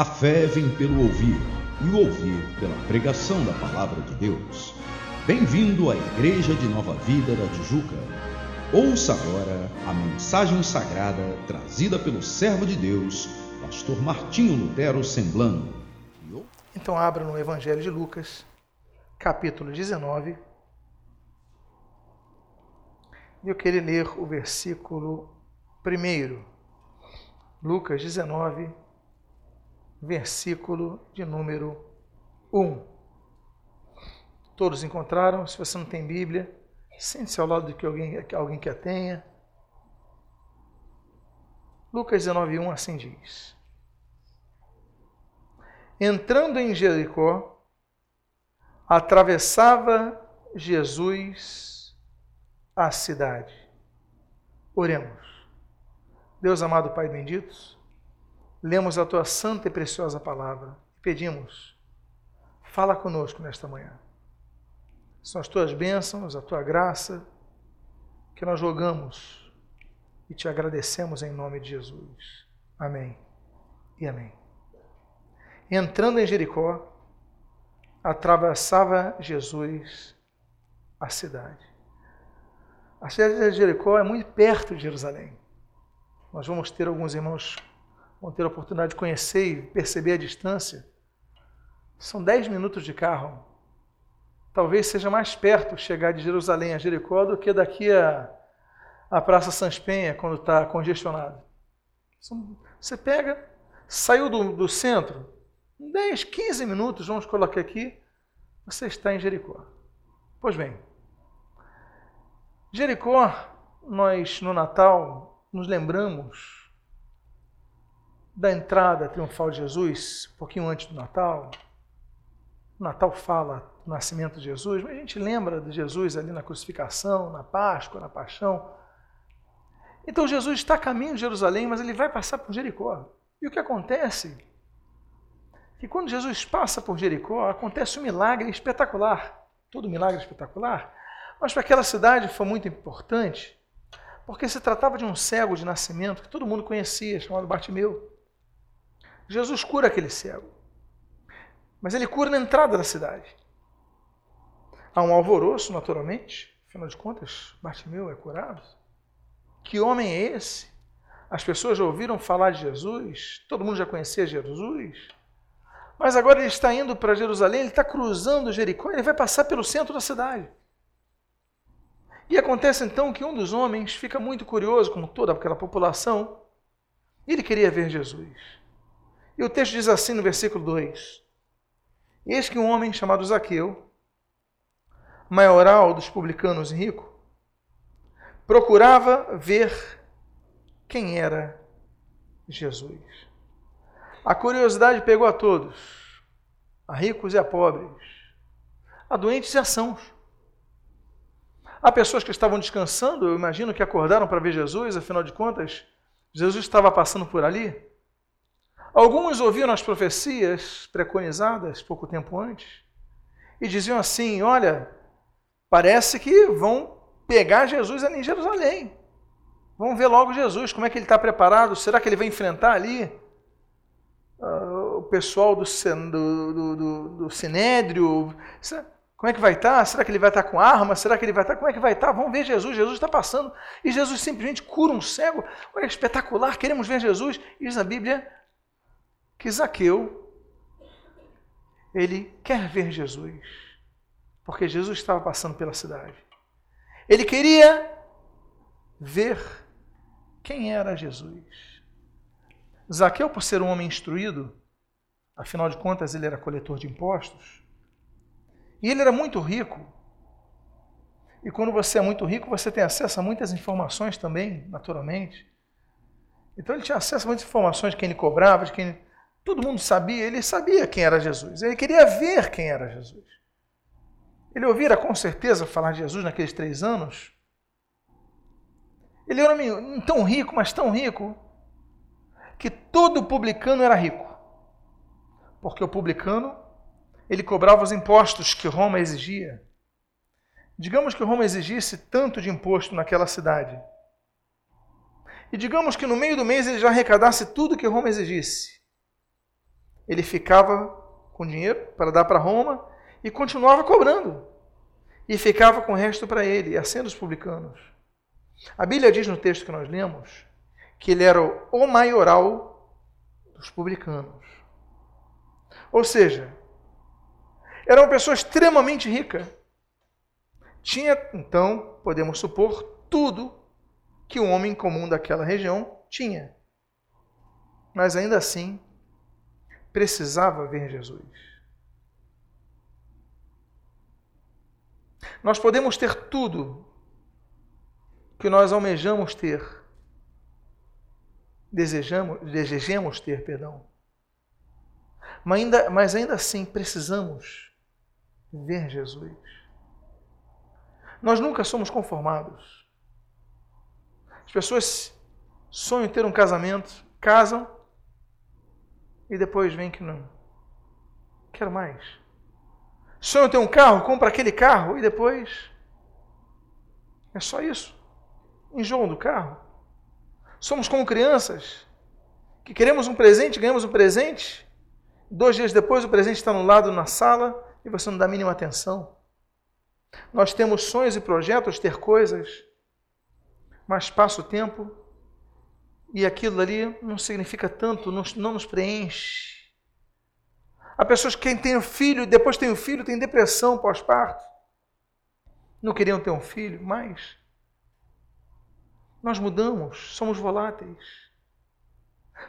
A fé vem pelo ouvir, e o ouvir pela pregação da palavra de Deus. Bem-vindo à Igreja de Nova Vida da Tijuca. Ouça agora a mensagem sagrada trazida pelo servo de Deus, pastor Martinho Lutero Semblano. Então abra no Evangelho de Lucas, capítulo 19. E eu queria ler o versículo 1. Lucas 19, versículo de número 1. Todos encontraram? Se você não tem Bíblia, sente-se ao lado de que alguém, que alguém que a tenha. Lucas 19, 1 assim diz. Entrando em Jericó, atravessava Jesus a cidade. Oremos. Deus amado Pai bendito, lemos a tua santa e preciosa palavra e pedimos, fala conosco nesta manhã. São as tuas bênçãos, a tua graça, que nós rogamos e te agradecemos em nome de Jesus. Amém e amém. Entrando em Jericó, atravessava Jesus a cidade. A cidade de Jericó é muito perto de Jerusalém. Nós vamos ter alguns irmãos vão ter a oportunidade de conhecer e perceber a distância. São dez minutos de carro. Talvez seja mais perto chegar de Jerusalém a Jericó do que daqui a, a Praça Sans Penha, quando está congestionado. Você pega, saiu do, do centro, 10, 15 minutos, vamos colocar aqui, você está em Jericó. Pois bem, Jericó, nós no Natal nos lembramos da entrada triunfal de Jesus, um pouquinho antes do Natal. O Natal fala do nascimento de Jesus, mas a gente lembra de Jesus ali na crucificação, na Páscoa, na paixão. Então Jesus está a caminho de Jerusalém, mas ele vai passar por Jericó. E o que acontece? Que quando Jesus passa por Jericó, acontece um milagre espetacular. Todo milagre espetacular. Mas para aquela cidade foi muito importante porque se tratava de um cego de nascimento que todo mundo conhecia, chamado Bartimeu. Jesus cura aquele cego. Mas ele cura na entrada da cidade. Há um alvoroço, naturalmente. Afinal de contas, Bartimeu é curado. Que homem é esse? As pessoas já ouviram falar de Jesus, todo mundo já conhecia Jesus. Mas agora ele está indo para Jerusalém, ele está cruzando Jericó, ele vai passar pelo centro da cidade. E acontece então que um dos homens fica muito curioso, como toda aquela população, e ele queria ver Jesus. E o texto diz assim no versículo 2: Eis que um homem chamado Zaqueu, maioral dos publicanos e rico, procurava ver quem era Jesus. A curiosidade pegou a todos, a ricos e a pobres, a doentes e a sãos. Há pessoas que estavam descansando, eu imagino que acordaram para ver Jesus, afinal de contas, Jesus estava passando por ali. Alguns ouviram as profecias preconizadas pouco tempo antes e diziam assim: Olha, parece que vão pegar Jesus em Jerusalém. Vamos ver logo Jesus, como é que ele está preparado? Será que ele vai enfrentar ali uh, o pessoal do, do, do, do, Sinédrio? Como é que vai estar? Será que ele vai estar com arma? Será que ele vai estar? Como é que vai estar? Vamos ver Jesus. Jesus está passando e Jesus simplesmente cura um cego. Olha, espetacular. Queremos ver Jesus. E diz a Bíblia que Zaqueu, ele quer ver Jesus, porque Jesus estava passando pela cidade. Ele queria ver quem era Jesus. Zaqueu, por ser um homem instruído, afinal de contas ele era coletor de impostos, e ele era muito rico. E quando você é muito rico, você tem acesso a muitas informações também, naturalmente. Então ele tinha acesso a muitas informações de quem ele cobrava, de quem todo mundo sabia. Ele sabia quem era Jesus. Ele queria ver quem era Jesus. Ele ouvira com certeza falar de Jesus naqueles três anos. Ele era um homem tão rico, mas tão rico, que todo publicano era rico. Porque o publicano ele cobrava os impostos que Roma exigia. Digamos que Roma exigisse tanto de imposto naquela cidade. E digamos que no meio do mês ele já arrecadasse tudo que Roma exigisse. Ele ficava com dinheiro para dar para Roma e continuava cobrando. E ficava com o resto para ele, assim os publicanos. A Bíblia diz no texto que nós lemos que ele era o maioral dos publicanos. Ou seja, era uma pessoa extremamente rica. Tinha, então, podemos supor, tudo que o homem comum daquela região tinha. Mas ainda assim, precisava ver Jesus. Nós podemos ter tudo que nós almejamos ter, desejamos, desejemos ter, perdão. Mas ainda, mas ainda assim precisamos ver Jesus. Nós nunca somos conformados. As pessoas sonham ter um casamento, casam e depois vem que não. Quero mais. Sonham ter um carro, compra aquele carro e depois é só isso enjoam do carro. Somos como crianças que queremos um presente, ganhamos um presente, dois dias depois o presente está no lado na sala e você não dá a mínima atenção. Nós temos sonhos e projetos, ter coisas, mas passa o tempo e aquilo ali não significa tanto, não, não nos preenche. Há pessoas que tem um filho, depois tem um filho, tem depressão pós-parto. Não queriam ter um filho, mas nós mudamos, somos voláteis.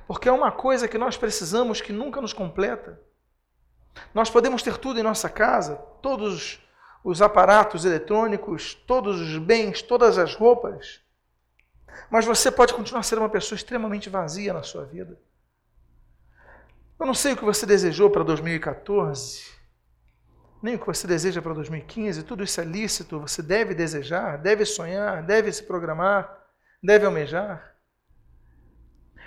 Porque é uma coisa que nós precisamos que nunca nos completa. Nós podemos ter tudo em nossa casa, todos os aparatos eletrônicos, todos os bens, todas as roupas. Mas você pode continuar ser uma pessoa extremamente vazia na sua vida. Eu não sei o que você desejou para 2014, nem o que você deseja para 2015, tudo isso é lícito, você deve desejar, deve sonhar, deve se programar deve almejar.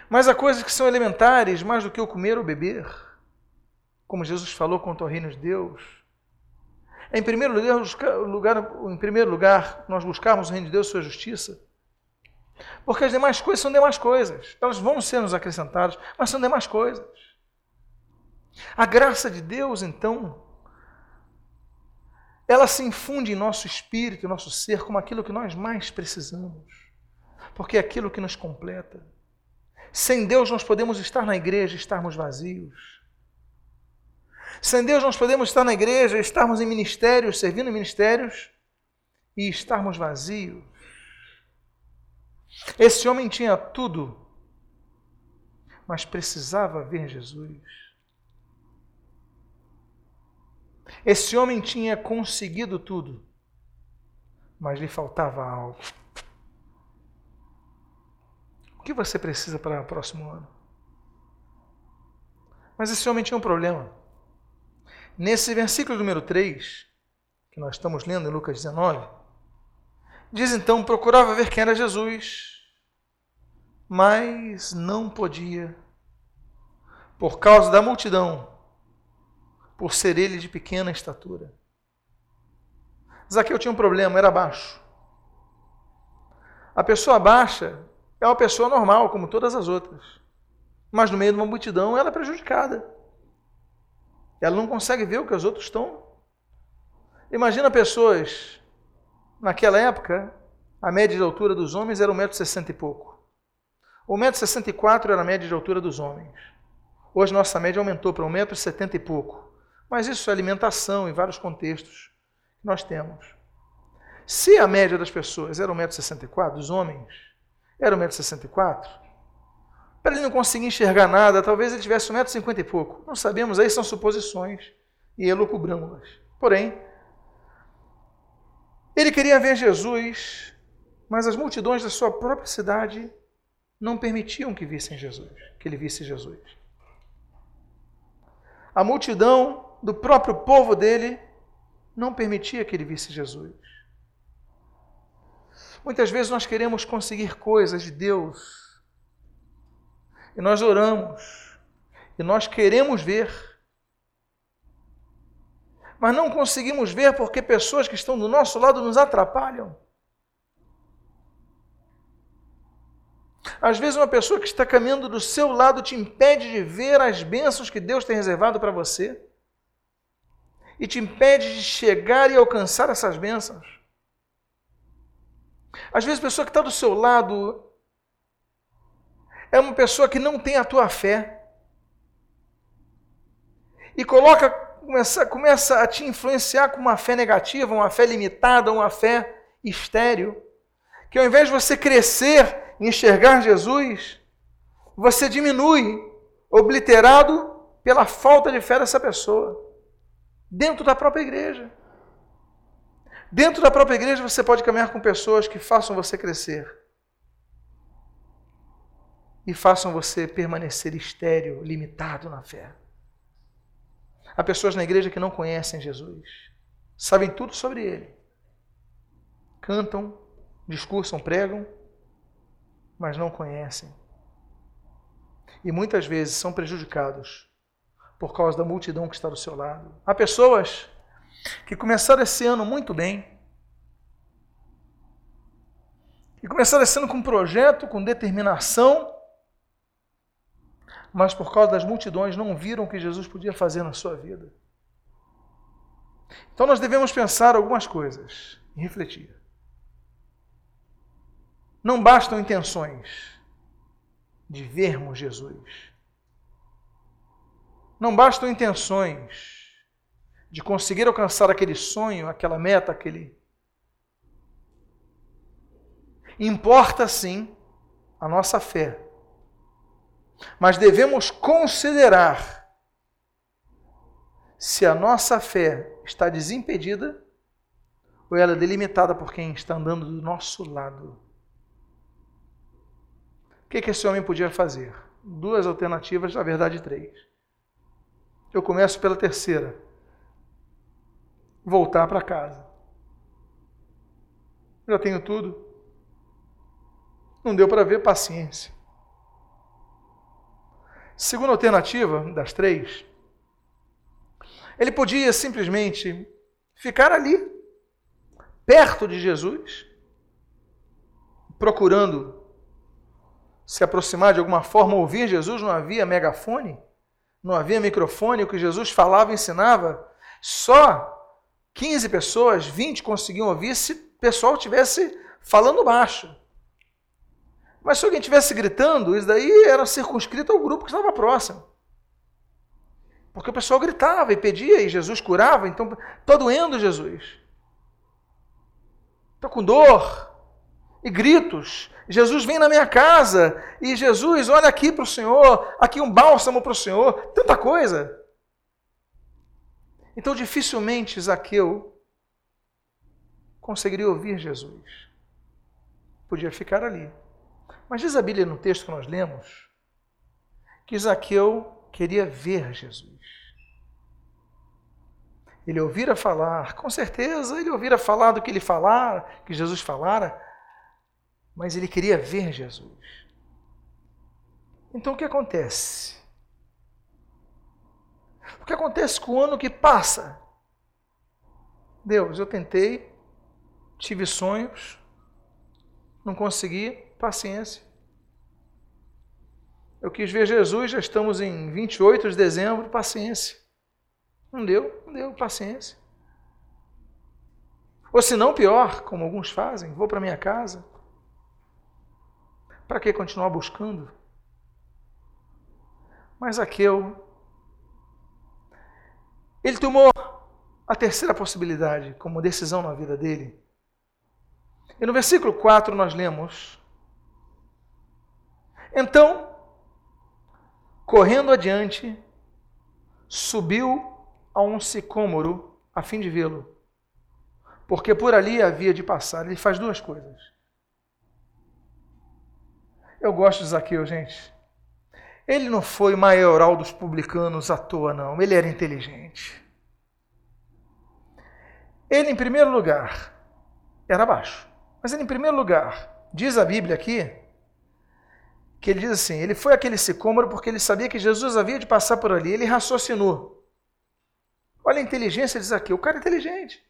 Mas há coisas que são elementares mais do que o comer ou beber, como Jesus falou quanto ao reino de Deus. Em primeiro lugar, em primeiro lugar, nós buscarmos o reino de Deus sua justiça. Porque as demais coisas são demais coisas. Elas vão ser nos acrescentadas, mas são demais coisas. A graça de Deus, então, ela se infunde em nosso espírito, em nosso ser, como aquilo que nós mais precisamos porque é aquilo que nos completa. Sem Deus nós podemos estar na igreja e estarmos vazios. Sem Deus nós podemos estar na igreja, estarmos em ministérios, servindo em ministérios e estarmos vazios. Esse homem tinha tudo, mas precisava ver Jesus. Esse homem tinha conseguido tudo, mas lhe faltava algo que você precisa para o próximo ano? Mas esse homem tinha um problema. Nesse versículo número 3, que nós estamos lendo em Lucas 19, diz então: procurava ver quem era Jesus, mas não podia, por causa da multidão, por ser ele de pequena estatura. Zaqueu tinha um problema, era baixo. A pessoa baixa é uma pessoa normal, como todas as outras. Mas no meio de uma multidão, ela é prejudicada. Ela não consegue ver o que os outros estão. Imagina pessoas, naquela época, a média de altura dos homens era 1,60m e pouco. O 1,64m era a média de altura dos homens. Hoje nossa média aumentou para 1,70m e pouco. Mas isso é alimentação em vários contextos que nós temos. Se a média das pessoas era 1,64m, dos homens, era 1,64m. Para ele não conseguir enxergar nada, talvez ele tivesse 1,50m e pouco. Não sabemos, aí são suposições e elucubramos-las. Porém, ele queria ver Jesus, mas as multidões da sua própria cidade não permitiam que vissem Jesus, que ele visse Jesus. A multidão do próprio povo dele não permitia que ele visse Jesus. Muitas vezes nós queremos conseguir coisas de Deus e nós oramos e nós queremos ver, mas não conseguimos ver porque pessoas que estão do nosso lado nos atrapalham. Às vezes, uma pessoa que está caminhando do seu lado te impede de ver as bênçãos que Deus tem reservado para você e te impede de chegar e alcançar essas bênçãos. Às vezes, a pessoa que está do seu lado é uma pessoa que não tem a tua fé e coloca, começa, começa a te influenciar com uma fé negativa, uma fé limitada, uma fé estéril, que ao invés de você crescer e enxergar Jesus, você diminui, obliterado pela falta de fé dessa pessoa, dentro da própria igreja. Dentro da própria igreja você pode caminhar com pessoas que façam você crescer e façam você permanecer estéril, limitado na fé. Há pessoas na igreja que não conhecem Jesus, sabem tudo sobre ele, cantam, discursam, pregam, mas não conhecem. E muitas vezes são prejudicados por causa da multidão que está do seu lado. Há pessoas que começaram esse ano muito bem, e começaram esse ano com um projeto, com determinação, mas por causa das multidões não viram o que Jesus podia fazer na sua vida. Então nós devemos pensar algumas coisas e refletir. Não bastam intenções de vermos Jesus. Não bastam intenções de conseguir alcançar aquele sonho, aquela meta, aquele. Importa sim a nossa fé mas devemos considerar se a nossa fé está desimpedida ou ela é delimitada por quem está andando do nosso lado. O que, que esse homem podia fazer? Duas alternativas, na verdade, três. Eu começo pela terceira: voltar para casa. Já tenho tudo. Não deu para ver paciência. Segunda alternativa das três, ele podia simplesmente ficar ali, perto de Jesus, procurando se aproximar de alguma forma, ouvir Jesus, não havia megafone, não havia microfone, o que Jesus falava e ensinava, só 15 pessoas, 20 conseguiam ouvir se o pessoal estivesse falando baixo. Mas se alguém estivesse gritando, isso daí era circunscrito ao grupo que estava próximo. Porque o pessoal gritava e pedia e Jesus curava, então está doendo Jesus. Estou com dor e gritos. Jesus vem na minha casa e Jesus, olha aqui para o Senhor, aqui um bálsamo para o Senhor, tanta coisa. Então dificilmente Zaqueu conseguiria ouvir Jesus. Podia ficar ali. Mas diz a Bíblia no texto que nós lemos que Zaqueu queria ver Jesus. Ele ouvira falar, com certeza ele ouvira falar do que ele falara, que Jesus falara, mas ele queria ver Jesus. Então o que acontece? O que acontece com o ano que passa? Deus, eu tentei, tive sonhos, não consegui, Paciência. Eu quis ver Jesus, já estamos em 28 de dezembro, paciência. Não deu, não deu, paciência. Ou se não, pior, como alguns fazem, vou para minha casa. Para que continuar buscando? Mas Aqueu, ele tomou a terceira possibilidade como decisão na vida dele. E no versículo 4 nós lemos: então, correndo adiante, subiu a um sicômoro a fim de vê-lo, porque por ali havia de passar. Ele faz duas coisas. Eu gosto de Zaqueu, gente. Ele não foi maioral dos publicanos à toa, não. Ele era inteligente. Ele, em primeiro lugar, era baixo. Mas ele, em primeiro lugar, diz a Bíblia aqui, que ele diz assim: ele foi aquele sicômoro porque ele sabia que Jesus havia de passar por ali. Ele raciocinou. Olha a inteligência diz aqui: o cara é inteligente.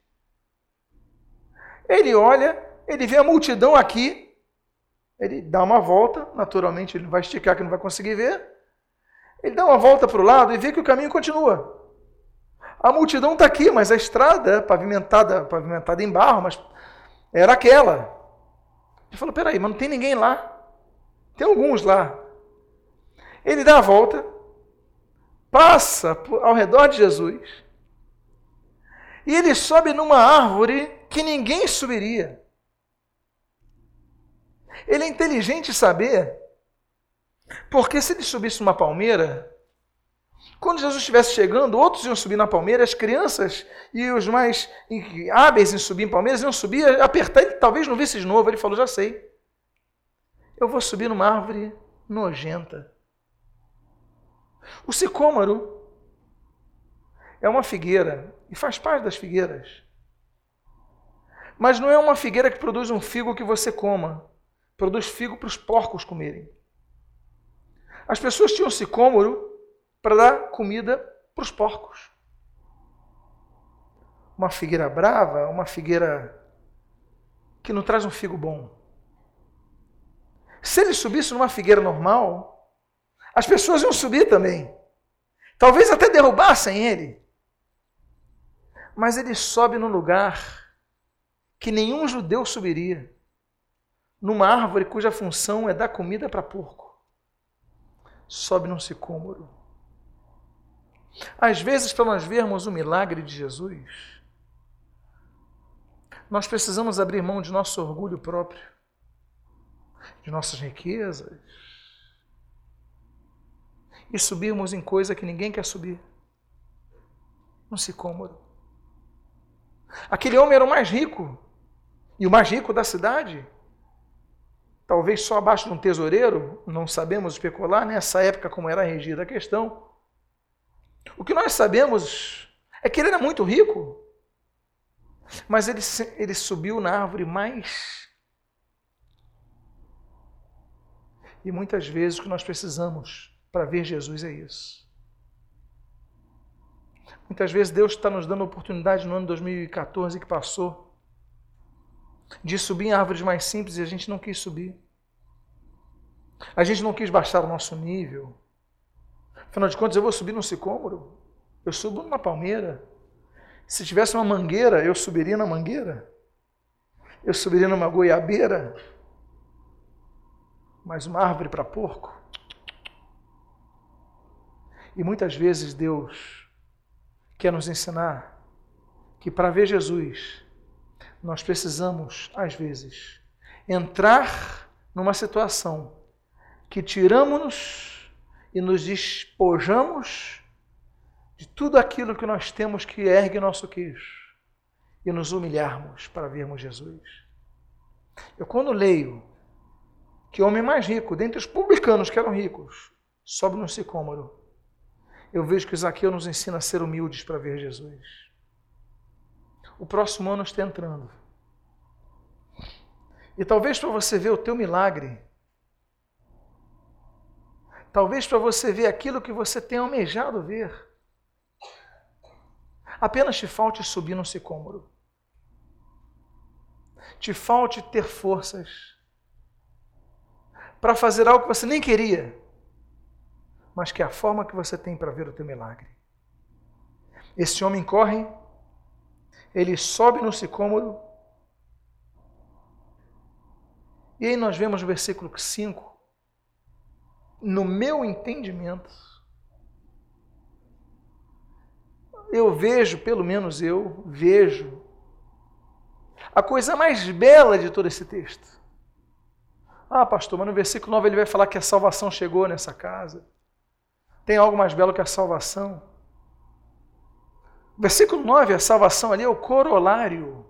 Ele olha, ele vê a multidão aqui, Ele dá uma volta, naturalmente ele vai esticar que não vai conseguir ver. Ele dá uma volta para o lado e vê que o caminho continua. A multidão está aqui, mas a estrada pavimentada, pavimentada em barro, mas era aquela. Ele falou: peraí, mas não tem ninguém lá. Tem alguns lá. Ele dá a volta, passa ao redor de Jesus, e ele sobe numa árvore que ninguém subiria. Ele é inteligente saber, porque se ele subisse numa palmeira, quando Jesus estivesse chegando, outros iam subir na palmeira, as crianças e os mais hábeis em subir em palmeiras iam subir, apertar, ele talvez não visse de novo. Ele falou: Já sei, eu vou subir numa árvore nojenta. O sicômoro é uma figueira e faz parte das figueiras. Mas não é uma figueira que produz um figo que você coma, produz figo para os porcos comerem. As pessoas tinham sicômoro para dar comida para os porcos. Uma figueira brava, uma figueira que não traz um figo bom. Se ele subisse numa figueira normal, as pessoas iam subir também. Talvez até derrubassem ele. Mas ele sobe num lugar que nenhum judeu subiria numa árvore cuja função é dar comida para porco. Sobe num sicômoro. Às vezes, para nós vermos o milagre de Jesus, nós precisamos abrir mão de nosso orgulho próprio, de nossas riquezas, e subirmos em coisa que ninguém quer subir um sicômoro. Aquele homem era o mais rico, e o mais rico da cidade. Talvez só abaixo de um tesoureiro, não sabemos especular nessa época como era regida a questão. O que nós sabemos é que ele era muito rico, mas ele, ele subiu na árvore mais. E muitas vezes o que nós precisamos para ver Jesus é isso. Muitas vezes Deus está nos dando oportunidade no ano 2014 que passou de subir em árvores mais simples e a gente não quis subir. A gente não quis baixar o nosso nível. Afinal de contas, eu vou subir num sicômoro? Eu subo numa palmeira. Se tivesse uma mangueira, eu subiria na mangueira. Eu subiria numa goiabeira. Mas uma árvore para porco. E muitas vezes Deus quer nos ensinar que para ver Jesus, nós precisamos, às vezes, entrar numa situação que tiramos-nos e nos despojamos de tudo aquilo que nós temos que ergue nosso queixo e nos humilharmos para vermos Jesus. Eu, quando leio que homem mais rico, dentre os publicanos que eram ricos, sobe no sicômoro, eu vejo que Zaqueu nos ensina a ser humildes para ver Jesus. O próximo ano está entrando. E talvez para você ver o teu milagre, talvez para você ver aquilo que você tem almejado ver, apenas te falte subir no sicômoro. Te falte ter forças para fazer algo que você nem queria, mas que é a forma que você tem para ver o teu milagre. Esse homem corre ele sobe no sicômoro. E aí nós vemos no versículo 5, no meu entendimento, eu vejo, pelo menos eu vejo, a coisa mais bela de todo esse texto. Ah, pastor, mas no versículo 9 ele vai falar que a salvação chegou nessa casa. Tem algo mais belo que a salvação? Versículo 9, a salvação ali é o corolário.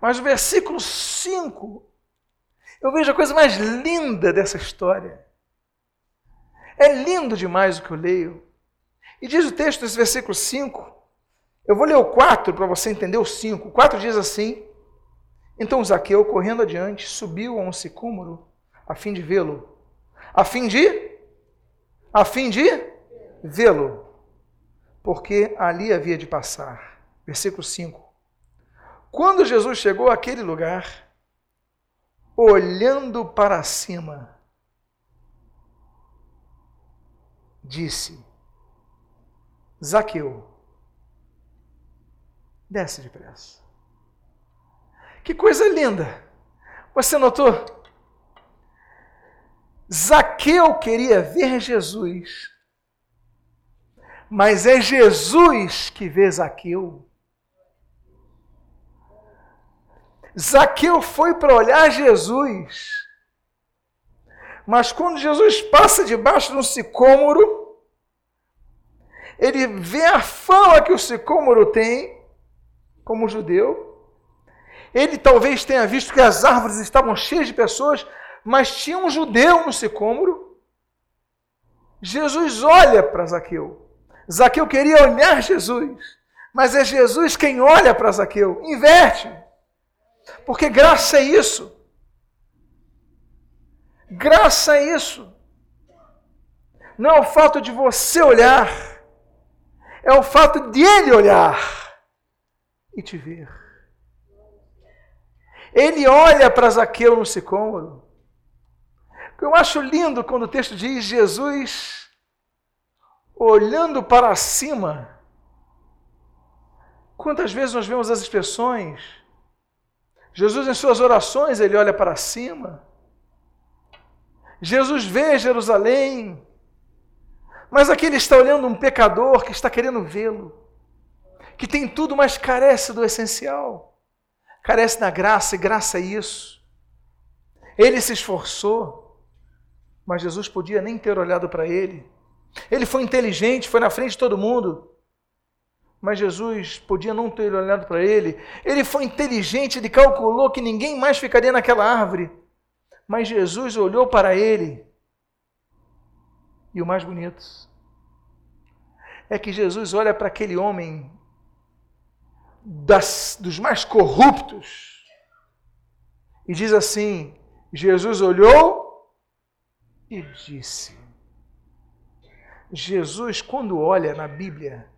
Mas o versículo 5, eu vejo a coisa mais linda dessa história. É lindo demais o que eu leio. E diz o texto desse versículo 5, eu vou ler o 4 para você entender o 5. O 4 diz assim: Então Zaqueu, correndo adiante, subiu a um sicômoro a fim de vê-lo. A fim de? A fim de vê-lo porque ali havia de passar. Versículo 5. Quando Jesus chegou àquele lugar, olhando para cima, disse: Zaqueu, desce depressa. Que coisa linda! Você notou? Zaqueu queria ver Jesus, mas é Jesus que vê Zaqueu. Zaqueu foi para olhar Jesus, mas quando Jesus passa debaixo de um sicômoro, ele vê a fama que o sicômoro tem, como judeu. Ele talvez tenha visto que as árvores estavam cheias de pessoas, mas tinha um judeu no sicômoro. Jesus olha para Zaqueu. Zaqueu queria olhar Jesus, mas é Jesus quem olha para Zaqueu. Inverte. Porque graça é isso. Graça é isso. Não é o fato de você olhar, é o fato de ele olhar e te ver. Ele olha para Zaqueu no sicômoro. Eu acho lindo quando o texto diz Jesus olhando para cima. Quantas vezes nós vemos as expressões? Jesus, em suas orações, ele olha para cima. Jesus vê Jerusalém, mas aqui ele está olhando um pecador que está querendo vê-lo, que tem tudo, mas carece do essencial, carece da graça, e graça é isso. Ele se esforçou, mas Jesus podia nem ter olhado para ele. Ele foi inteligente, foi na frente de todo mundo, mas Jesus podia não ter olhado para ele. Ele foi inteligente, ele calculou que ninguém mais ficaria naquela árvore. Mas Jesus olhou para ele. E o mais bonito é que Jesus olha para aquele homem das, dos mais corruptos e diz assim: Jesus olhou e disse. Jesus, quando olha na Bíblia,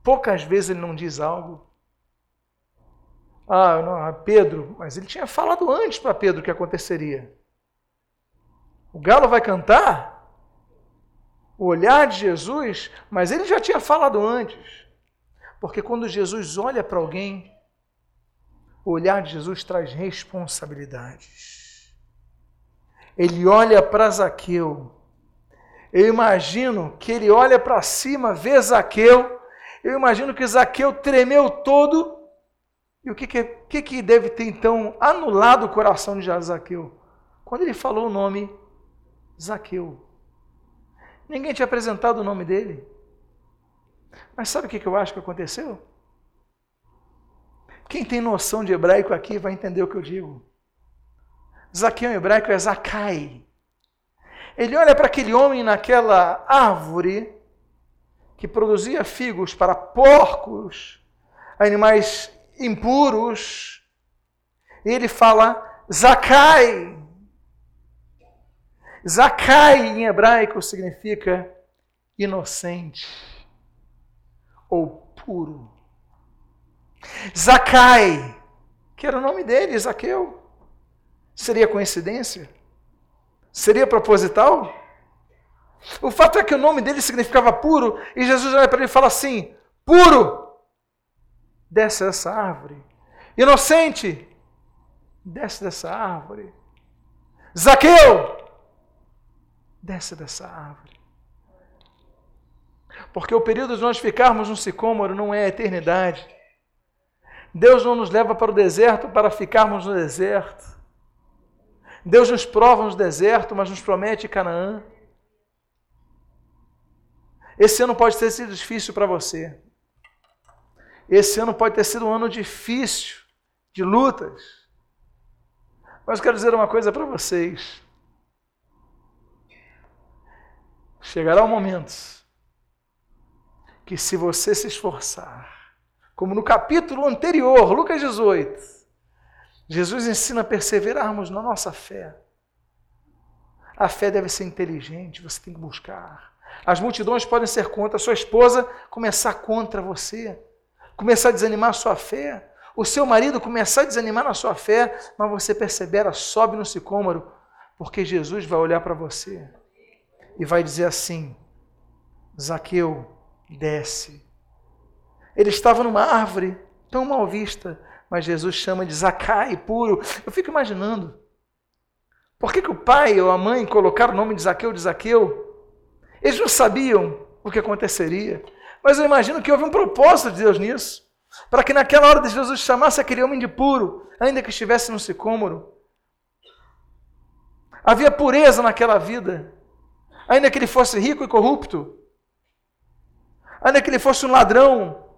poucas vezes ele não diz algo, ah, não, Pedro, mas ele tinha falado antes para Pedro o que aconteceria. O galo vai cantar? O olhar de Jesus, mas ele já tinha falado antes. Porque quando Jesus olha para alguém, o olhar de Jesus traz responsabilidades. Ele olha para Zaqueu. Eu imagino que ele olha para cima, vê Zaqueu. Eu imagino que Zaqueu tremeu todo e o que, que, que, deve ter então anulado o coração de Zaqueu? Quando ele falou o nome Zaqueu. Ninguém tinha apresentado o nome dele. Mas sabe o que, eu acho que aconteceu? Quem tem noção de hebraico aqui vai entender o que eu digo. Zaqueu em hebraico é Zacai. Ele olha para aquele homem naquela árvore que produzia figos para porcos, animais impuros. E ele fala Zakai. Zakai em hebraico significa inocente ou puro. Zakai, que era o nome dele, Zaqueu. Seria coincidência? Seria proposital? O fato é que o nome dele significava puro, e Jesus olha para ele e fala assim: puro desce dessa árvore. Inocente, desce dessa árvore. Zaqueu, desce dessa árvore. Porque o período de nós ficarmos no sicômoro não é a eternidade. Deus não nos leva para o deserto para ficarmos no deserto. Deus nos prova no deserto, mas nos promete Canaã. Esse ano pode ter sido difícil para você. Esse ano pode ter sido um ano difícil, de lutas. Mas quero dizer uma coisa para vocês. Chegará um momento que, se você se esforçar, como no capítulo anterior, Lucas 18, Jesus ensina a perseverarmos na nossa fé. A fé deve ser inteligente, você tem que buscar. As multidões podem ser contra, a sua esposa começar contra você começar a desanimar a sua fé, o seu marido começar a desanimar na sua fé, mas você persevera, sobe no sicômoro, porque Jesus vai olhar para você e vai dizer assim: Zaqueu, desce. Ele estava numa árvore tão mal vista, mas Jesus chama de Zacai puro. Eu fico imaginando, por que, que o pai ou a mãe colocaram o nome de Zaqueu de Zaqueu? Eles não sabiam o que aconteceria, mas eu imagino que houve um propósito de Deus nisso, para que naquela hora de Jesus chamasse aquele homem de puro, ainda que estivesse no sicômoro. Havia pureza naquela vida, ainda que ele fosse rico e corrupto, ainda que ele fosse um ladrão,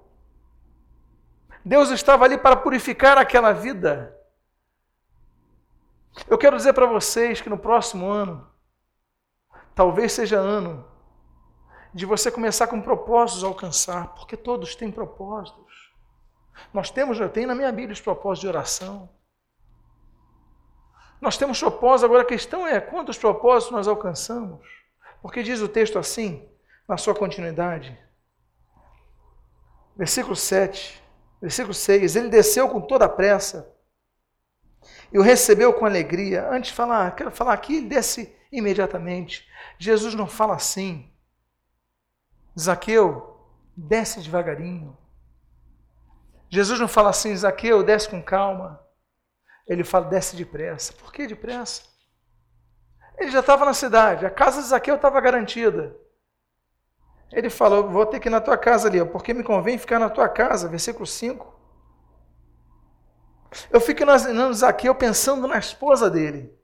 Deus estava ali para purificar aquela vida. Eu quero dizer para vocês que no próximo ano, talvez seja ano de você começar com propósitos a alcançar, porque todos têm propósitos. Nós temos, eu tenho na minha Bíblia os propósitos de oração. Nós temos propósitos, agora a questão é quantos propósitos nós alcançamos. Porque diz o texto assim, na sua continuidade. Versículo 7, versículo 6. Ele desceu com toda a pressa e o recebeu com alegria. Antes de falar, quero falar aqui, ele desce imediatamente. Jesus não fala assim. Zaqueu, desce devagarinho. Jesus não fala assim, Zaqueu, desce com calma. Ele fala, desce depressa. Por que depressa? Ele já estava na cidade, a casa de Zaqueu estava garantida. Ele falou: Vou ter que ir na tua casa ali, porque me convém ficar na tua casa. Versículo 5. Eu fico imaginando Zaqueu pensando na esposa dele.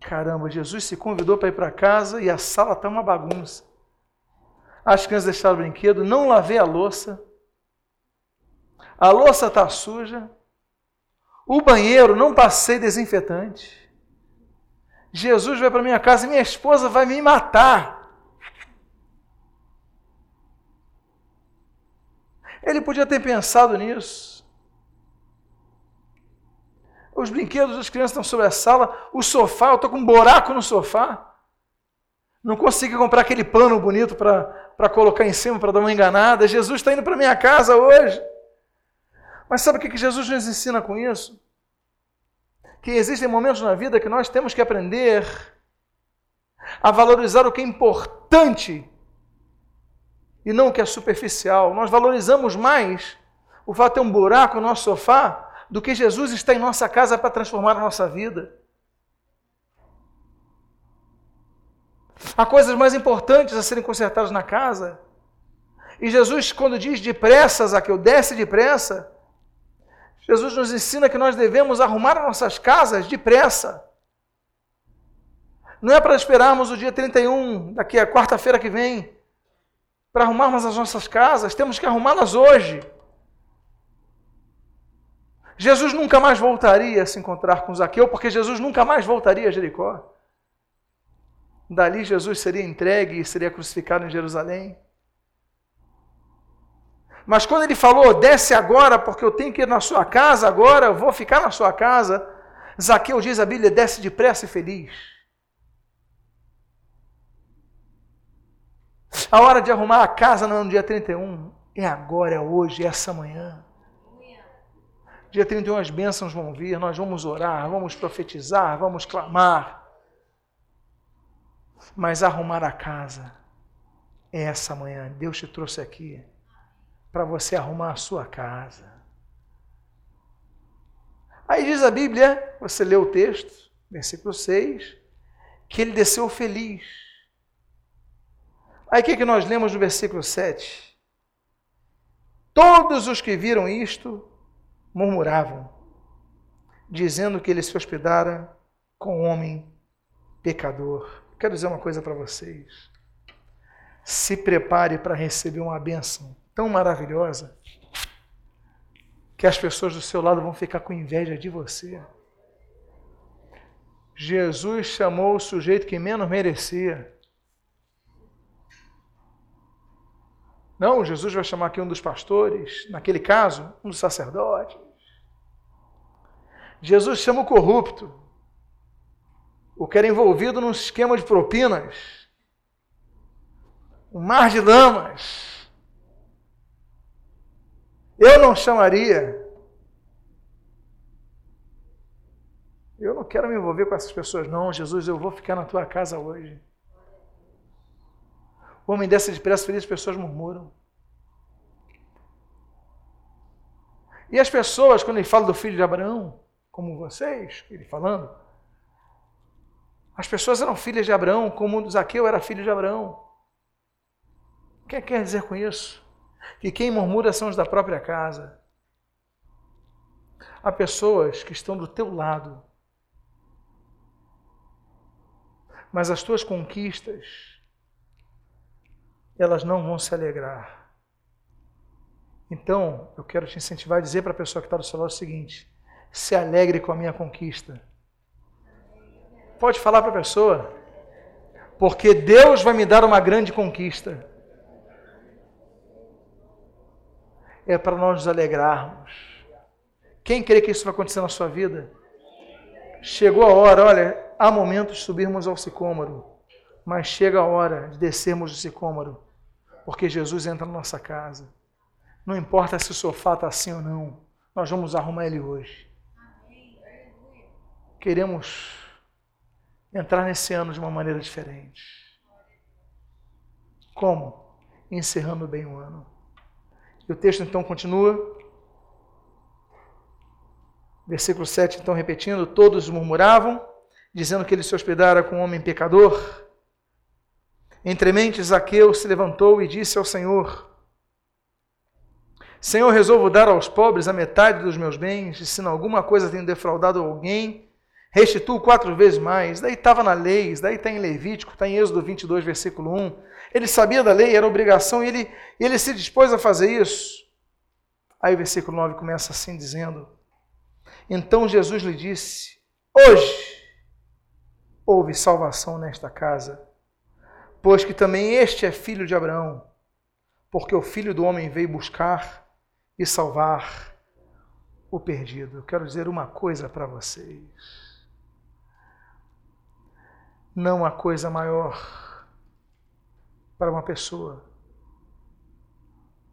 Caramba, Jesus se convidou para ir para casa e a sala está uma bagunça. As crianças deixaram o brinquedo, não lavei a louça. A louça está suja. O banheiro não passei desinfetante. Jesus vai para minha casa e minha esposa vai me matar. Ele podia ter pensado nisso. Os brinquedos das crianças estão sobre a sala, o sofá, eu estou com um buraco no sofá. Não consegui comprar aquele pano bonito para colocar em cima, para dar uma enganada. Jesus está indo para minha casa hoje. Mas sabe o que, que Jesus nos ensina com isso? que existem momentos na vida que nós temos que aprender a valorizar o que é importante e não o que é superficial. Nós valorizamos mais o fato de ter um buraco no nosso sofá do que Jesus está em nossa casa para transformar a nossa vida. Há coisas mais importantes a serem consertadas na casa. E Jesus, quando diz depressa, Zaqueu, desce depressa, Jesus nos ensina que nós devemos arrumar as nossas casas depressa. Não é para esperarmos o dia 31, daqui a quarta-feira que vem, para arrumarmos as nossas casas, temos que arrumá-las hoje. Jesus nunca mais voltaria a se encontrar com Zaqueu, porque Jesus nunca mais voltaria a Jericó. Dali Jesus seria entregue e seria crucificado em Jerusalém. Mas quando ele falou, desce agora, porque eu tenho que ir na sua casa agora, eu vou ficar na sua casa, Zaqueu diz a Bíblia, desce depressa e feliz. A hora de arrumar a casa não é no dia 31, é agora, é hoje, é essa manhã. Dia 31 as bênçãos vão vir, nós vamos orar, vamos profetizar, vamos clamar. Mas arrumar a casa é essa manhã. Deus te trouxe aqui para você arrumar a sua casa. Aí diz a Bíblia, você lê o texto, versículo 6, que ele desceu feliz. Aí o que, que nós lemos no versículo 7? Todos os que viram isto murmuravam, dizendo que ele se hospedara com um homem pecador. Quero dizer uma coisa para vocês. Se prepare para receber uma bênção tão maravilhosa que as pessoas do seu lado vão ficar com inveja de você. Jesus chamou o sujeito que menos merecia. Não, Jesus vai chamar aqui um dos pastores, naquele caso, um dos sacerdotes. Jesus chama o corrupto, o que era envolvido num esquema de propinas, um mar de damas. Eu não chamaria. Eu não quero me envolver com essas pessoas, não. Jesus, eu vou ficar na tua casa hoje. O homem dessa depressa feliz, as pessoas murmuram. E as pessoas, quando ele fala do filho de Abraão, como vocês, ele falando, as pessoas eram filhas de Abraão, como o Zaqueu era filho de Abraão. O que quer dizer com isso? Que quem murmura são os da própria casa. Há pessoas que estão do teu lado, mas as tuas conquistas, elas não vão se alegrar. Então, eu quero te incentivar a dizer para a pessoa que está do seu lado o seguinte: se alegre com a minha conquista. Pode falar para a pessoa, porque Deus vai me dar uma grande conquista. É para nós nos alegrarmos. Quem crê que isso vai acontecer na sua vida? Chegou a hora, olha, há momentos de subirmos ao sicômoro, mas chega a hora de descermos do sicômoro, porque Jesus entra na nossa casa. Não importa se o sofá está assim ou não, nós vamos arrumar ele hoje. Queremos entrar nesse ano de uma maneira diferente. Como? Encerrando bem o ano. E o texto então continua. Versículo 7, então repetindo: Todos murmuravam, dizendo que ele se hospedara com um homem pecador. Entre mentes, Zaqueu se levantou e disse ao Senhor: Senhor, resolvo dar aos pobres a metade dos meus bens, e se em alguma coisa tenho defraudado alguém, restituo quatro vezes mais. Daí estava na lei, daí está em Levítico, está em Êxodo 22, versículo 1. Ele sabia da lei, era obrigação, e ele, ele se dispôs a fazer isso. Aí o versículo 9 começa assim dizendo: Então Jesus lhe disse: Hoje houve salvação nesta casa, pois que também este é filho de Abraão, porque o filho do homem veio buscar e salvar o perdido. Eu quero dizer uma coisa para vocês. Não há coisa maior para uma pessoa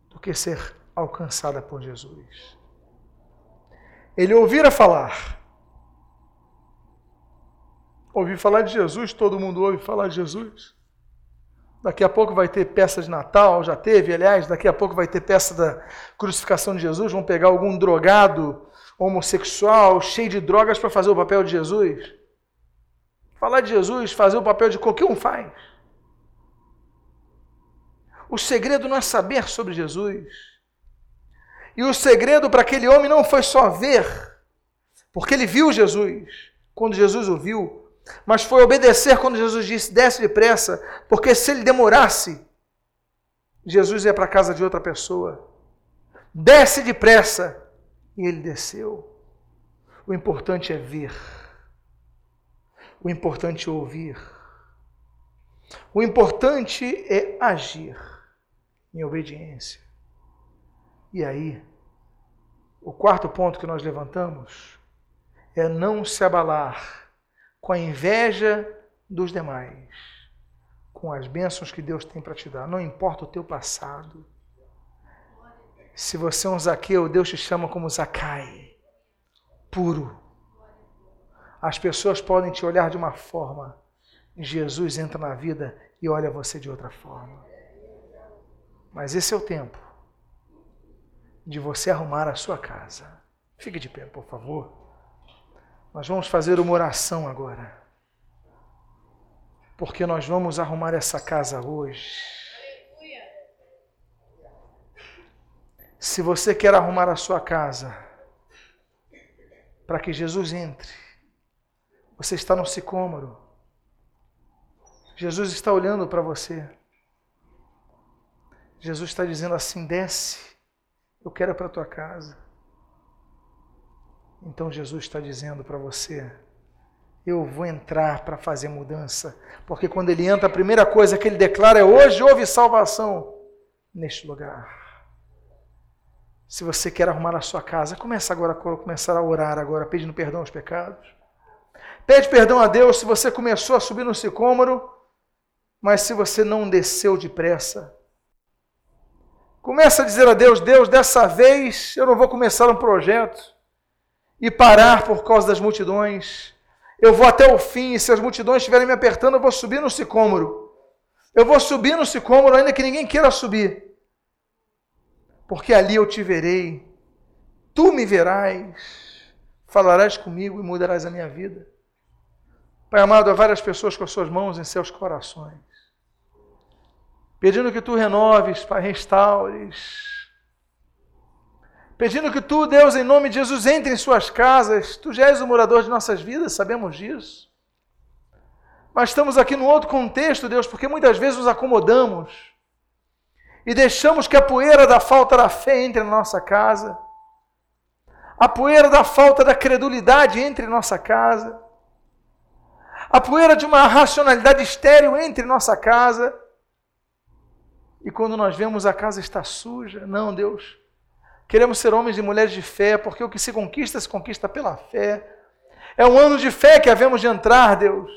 do que ser alcançada por Jesus. Ele ouvira falar. Ouvir falar de Jesus, todo mundo ouve falar de Jesus. Daqui a pouco vai ter peça de Natal, já teve, aliás, daqui a pouco vai ter peça da crucificação de Jesus. Vão pegar algum drogado, homossexual, cheio de drogas para fazer o papel de Jesus. Falar de Jesus, fazer o papel de qualquer um faz. O segredo não é saber sobre Jesus. E o segredo para aquele homem não foi só ver, porque ele viu Jesus. Quando Jesus o viu, mas foi obedecer quando Jesus disse: desce depressa, porque se ele demorasse, Jesus ia para a casa de outra pessoa. Desce depressa. E ele desceu. O importante é ver. O importante é ouvir. O importante é agir em obediência. E aí, o quarto ponto que nós levantamos é não se abalar com a inveja dos demais, com as bênçãos que Deus tem para te dar. Não importa o teu passado. Se você é um Zaqueu, Deus te chama como Zacai, puro. As pessoas podem te olhar de uma forma, Jesus entra na vida e olha você de outra forma. Mas esse é o tempo de você arrumar a sua casa. Fique de pé, por favor. Nós vamos fazer uma oração agora. Porque nós vamos arrumar essa casa hoje. Se você quer arrumar a sua casa para que Jesus entre, você está no sicômoro. Jesus está olhando para você. Jesus está dizendo assim: desce, eu quero para a tua casa. Então Jesus está dizendo para você: eu vou entrar para fazer mudança, porque quando ele entra, a primeira coisa que ele declara é: hoje houve salvação neste lugar. Se você quer arrumar a sua casa, começa agora a começar a orar agora, pedindo perdão aos pecados. Pede perdão a Deus se você começou a subir no sicômoro, mas se você não desceu depressa. Começa a dizer a Deus: Deus, dessa vez eu não vou começar um projeto e parar por causa das multidões. Eu vou até o fim, e se as multidões estiverem me apertando, eu vou subir no sicômoro. Eu vou subir no sicômoro, ainda que ninguém queira subir. Porque ali eu te verei, tu me verás, falarás comigo e mudarás a minha vida. Pai amado, há várias pessoas com as suas mãos em seus corações, pedindo que tu renoves, Pai, restaures, pedindo que tu, Deus, em nome de Jesus, entre em suas casas. Tu já és o morador de nossas vidas, sabemos disso. Mas estamos aqui num outro contexto, Deus, porque muitas vezes nos acomodamos e deixamos que a poeira da falta da fé entre na nossa casa, a poeira da falta da credulidade entre em nossa casa, a poeira de uma racionalidade estéril entre em nossa casa. E quando nós vemos a casa está suja, não, Deus, Queremos ser homens e mulheres de fé, porque o que se conquista, se conquista pela fé. É um ano de fé que havemos de entrar, Deus.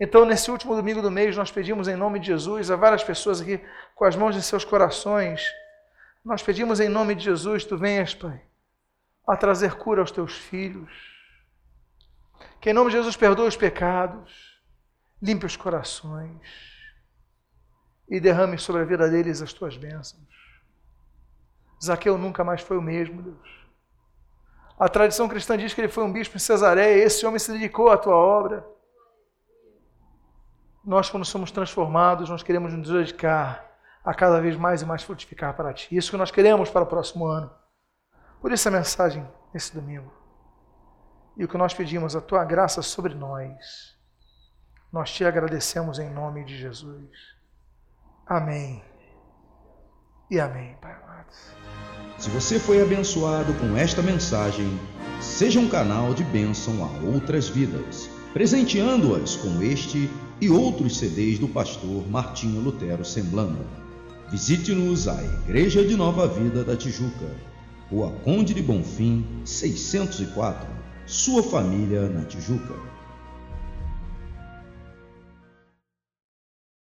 Então, nesse último domingo do mês, nós pedimos em nome de Jesus a várias pessoas aqui com as mãos em seus corações. Nós pedimos em nome de Jesus, tu venhas, Pai, a trazer cura aos teus filhos. Que em nome de Jesus perdoe os pecados, limpe os corações e derrame sobre a vida deles as tuas bênçãos. Zaqueu nunca mais foi o mesmo, Deus. A tradição cristã diz que ele foi um bispo em Cesareia, esse homem se dedicou à tua obra. Nós, quando somos transformados, nós queremos nos dedicar a cada vez mais e mais frutificar para ti. Isso que nós queremos para o próximo ano. Por isso a mensagem nesse domingo. E o que nós pedimos, a tua graça sobre nós. Nós te agradecemos em nome de Jesus. Amém. E amém, Pai amado. Se você foi abençoado com esta mensagem, seja um canal de bênção a outras vidas, presenteando-as com este e outros CDs do pastor Martinho Lutero Semblando. Visite-nos a Igreja de Nova Vida da Tijuca, Rua Conde de Bonfim, 604, sua família na Tijuca.